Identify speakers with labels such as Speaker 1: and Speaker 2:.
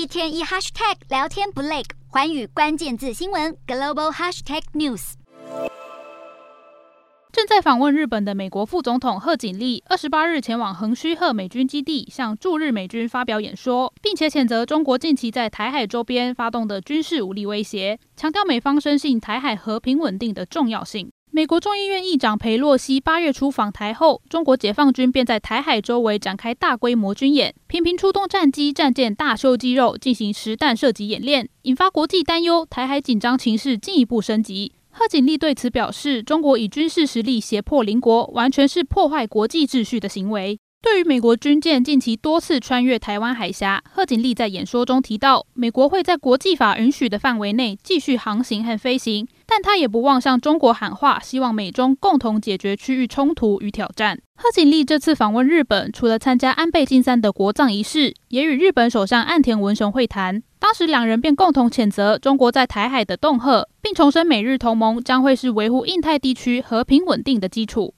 Speaker 1: 一天一 hashtag 聊天不累，环宇关键字新闻 global hashtag news。
Speaker 2: 正在访问日本的美国副总统贺锦丽，二十八日前往横须贺美军基地，向驻日美军发表演说，并且谴责中国近期在台海周边发动的军事武力威胁，强调美方深信台海和平稳定的重要性。美国众议院议长裴洛西八月初访台后，中国解放军便在台海周围展开大规模军演，频频出动战机、战舰大秀肌肉，进行实弹射击演练，引发国际担忧，台海紧张情势进一步升级。贺锦丽对此表示，中国以军事实力胁迫邻国，完全是破坏国际秩序的行为。对于美国军舰近期多次穿越台湾海峡，贺锦丽在演说中提到，美国会在国际法允许的范围内继续航行和飞行，但他也不忘向中国喊话，希望美中共同解决区域冲突与挑战。贺锦丽这次访问日本，除了参加安倍晋三的国葬仪式，也与日本首相岸田文雄会谈。当时两人便共同谴责中国在台海的恫吓，并重申美日同盟将会是维护印太地区和平稳定的基础。